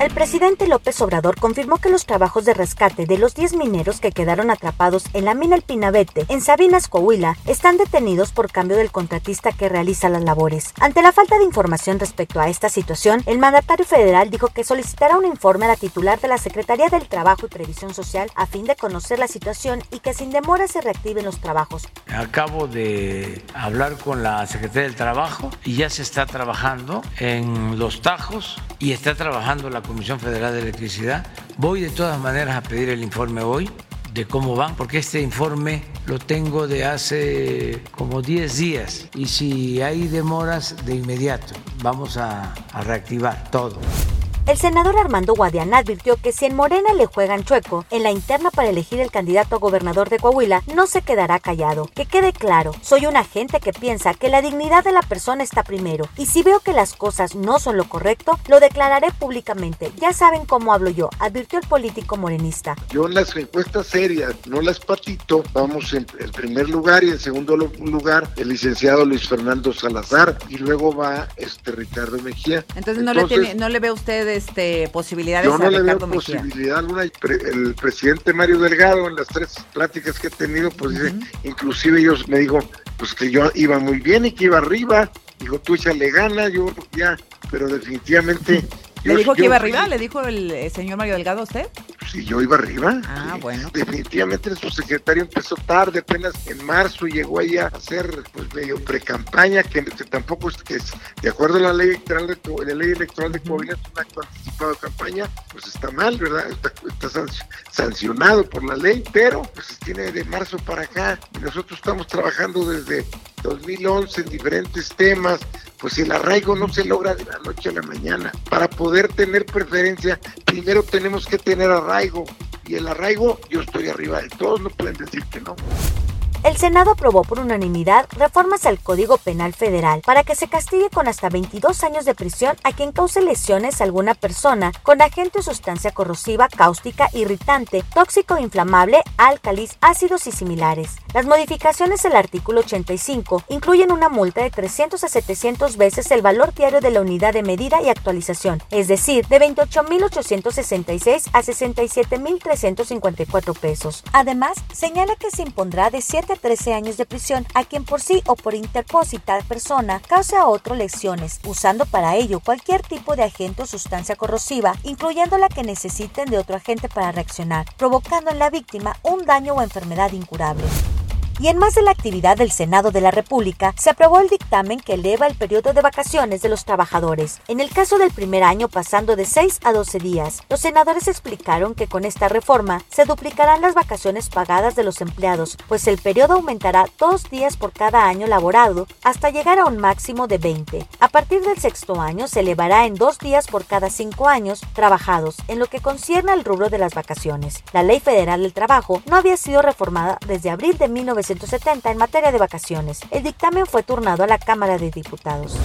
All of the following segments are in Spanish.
El presidente López Obrador confirmó que los trabajos de rescate de los 10 mineros que quedaron atrapados en la mina El Pinabete, en Sabinas, Coahuila, están detenidos por cambio del contratista que realiza las labores. Ante la falta de información respecto a esta situación, el mandatario federal dijo que solicitará un informe a la titular de la Secretaría del Trabajo y Previsión Social a fin de conocer la situación y que sin demora se reactiven los trabajos. Acabo de hablar con la Secretaría del Trabajo y ya se está trabajando en los tajos y está trabajando la Comisión Federal de Electricidad. Voy de todas maneras a pedir el informe hoy de cómo van, porque este informe lo tengo de hace como 10 días y si hay demoras de inmediato vamos a, a reactivar todo. El senador Armando Guadiana advirtió que si en Morena le juegan chueco en la interna para elegir el candidato a gobernador de Coahuila, no se quedará callado. Que quede claro, soy una gente que piensa que la dignidad de la persona está primero y si veo que las cosas no son lo correcto, lo declararé públicamente. Ya saben cómo hablo yo, advirtió el político morenista. Yo en las encuestas serias, no las patito, vamos en el primer lugar y en segundo lugar el licenciado Luis Fernando Salazar y luego va este Ricardo Mejía. Entonces, no, le, tiene, no le ve usted este, posibilidades Yo no le veo posibilidad alguna. El presidente Mario Delgado, en las tres pláticas que he tenido, pues dice, inclusive ellos me dijo, pues que yo iba muy bien y que iba arriba. Digo, tú échale gana, yo ya, pero definitivamente ¿Le dijo que iba arriba? ¿Le dijo el eh, señor Mario Delgado a usted? Sí, yo iba arriba. Ah, bueno. Definitivamente su secretario empezó tarde, apenas en marzo llegó ahí a hacer pues medio pre-campaña, que, tampoco es que es, de acuerdo a la ley electoral de, la ley electoral de Coahuila, es un acto anticipado de campaña, pues está mal, ¿verdad? Está, sancionado por la ley, pero pues tiene de marzo para acá y nosotros estamos trabajando desde 2011 en diferentes temas, pues el arraigo no se logra de la noche a la mañana. Para poder tener preferencia, primero tenemos que tener arraigo. Y el arraigo, yo estoy arriba de todos, no pueden decir que no. El Senado aprobó por unanimidad reformas al Código Penal Federal para que se castigue con hasta 22 años de prisión a quien cause lesiones a alguna persona con agente o sustancia corrosiva, cáustica, irritante, tóxico, inflamable, álcalis, ácidos y similares. Las modificaciones del artículo 85 incluyen una multa de 300 a 700 veces el valor diario de la unidad de medida y actualización, es decir, de 28.866 a 67.354 pesos. Además, señala que se impondrá de 7 a 13 años de prisión a quien por sí o por interpósita persona cause a otro lesiones, usando para ello cualquier tipo de agente o sustancia corrosiva, incluyendo la que necesiten de otro agente para reaccionar, provocando en la víctima un daño o enfermedad incurable. Y en más de la actividad del Senado de la República, se aprobó el dictamen que eleva el periodo de vacaciones de los trabajadores. En el caso del primer año pasando de 6 a 12 días, los senadores explicaron que con esta reforma se duplicarán las vacaciones pagadas de los empleados, pues el periodo aumentará dos días por cada año laborado hasta llegar a un máximo de 20. A partir del sexto año se elevará en dos días por cada cinco años trabajados, en lo que concierne al rubro de las vacaciones. La Ley Federal del Trabajo no había sido reformada desde abril de 1990 en materia de vacaciones. El dictamen fue turnado a la Cámara de Diputados.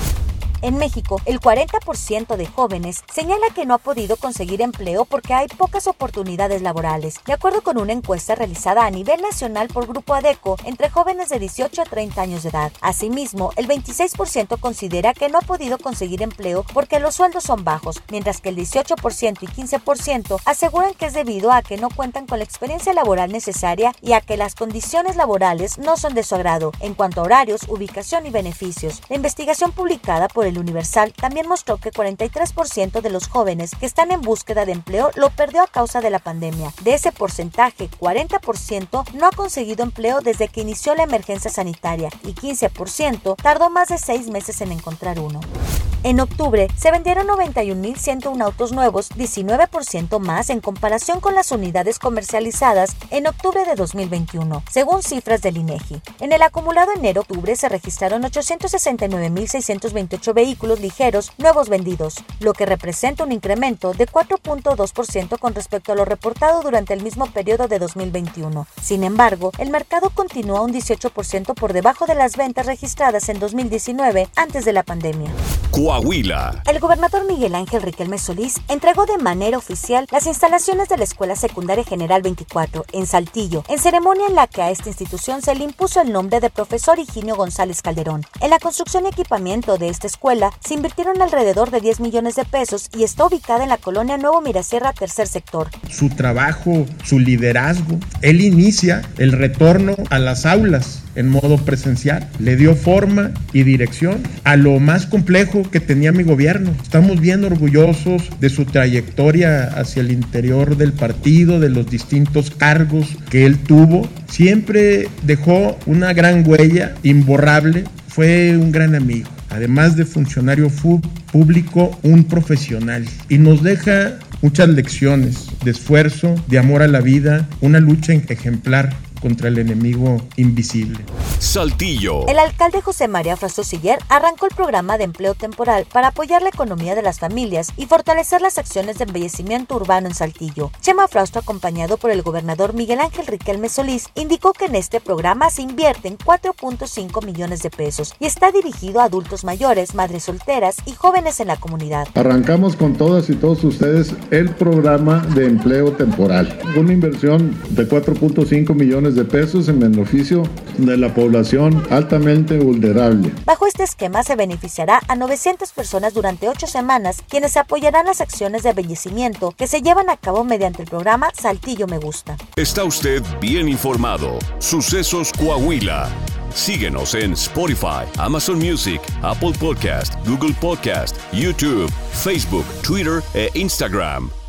En México, el 40% de jóvenes señala que no ha podido conseguir empleo porque hay pocas oportunidades laborales, de acuerdo con una encuesta realizada a nivel nacional por Grupo ADECO entre jóvenes de 18 a 30 años de edad. Asimismo, el 26% considera que no ha podido conseguir empleo porque los sueldos son bajos, mientras que el 18% y 15% aseguran que es debido a que no cuentan con la experiencia laboral necesaria y a que las condiciones laborales no son de su agrado en cuanto a horarios, ubicación y beneficios. La investigación publicada por el Universal también mostró que 43% de los jóvenes que están en búsqueda de empleo lo perdió a causa de la pandemia. De ese porcentaje, 40% no ha conseguido empleo desde que inició la emergencia sanitaria y 15% tardó más de seis meses en encontrar uno. En octubre se vendieron 91.101 autos nuevos, 19% más en comparación con las unidades comercializadas en octubre de 2021, según cifras del INEGI. En el acumulado enero-octubre se registraron 869.628 vehículos vehículos ligeros nuevos vendidos, lo que representa un incremento de 4.2% con respecto a lo reportado durante el mismo periodo de 2021. Sin embargo, el mercado continúa un 18% por debajo de las ventas registradas en 2019 antes de la pandemia. Coahuila. El gobernador Miguel Ángel Riquelme Solís entregó de manera oficial las instalaciones de la Escuela Secundaria General 24 en Saltillo, en ceremonia en la que a esta institución se le impuso el nombre de profesor Higinio González Calderón. En la construcción y equipamiento de esta escuela se invirtieron alrededor de 10 millones de pesos y está ubicada en la colonia Nuevo Mirasierra, tercer sector. Su trabajo, su liderazgo, él inicia el retorno a las aulas en modo presencial. Le dio forma y dirección a lo más complejo que tenía mi gobierno. Estamos bien orgullosos de su trayectoria hacia el interior del partido, de los distintos cargos que él tuvo. Siempre dejó una gran huella imborrable. Fue un gran amigo. Además de funcionario público, un profesional. Y nos deja muchas lecciones de esfuerzo, de amor a la vida, una lucha ejemplar contra el enemigo invisible. Saltillo. El alcalde José María Frastosiller Siller arrancó el programa de empleo temporal para apoyar la economía de las familias y fortalecer las acciones de embellecimiento urbano en Saltillo. Chema Frausto, acompañado por el gobernador Miguel Ángel Riquelme Solís, indicó que en este programa se invierten 4.5 millones de pesos y está dirigido a adultos mayores, madres solteras y jóvenes en la comunidad. Arrancamos con todas y todos ustedes el programa de empleo temporal, una inversión de 4.5 millones de pesos en beneficio de la población altamente vulnerable. Bajo este esquema se beneficiará a 900 personas durante ocho semanas, quienes apoyarán las acciones de embellecimiento que se llevan a cabo mediante el programa Saltillo Me Gusta. Está usted bien informado. Sucesos Coahuila. Síguenos en Spotify, Amazon Music, Apple Podcast, Google Podcast, YouTube, Facebook, Twitter e Instagram.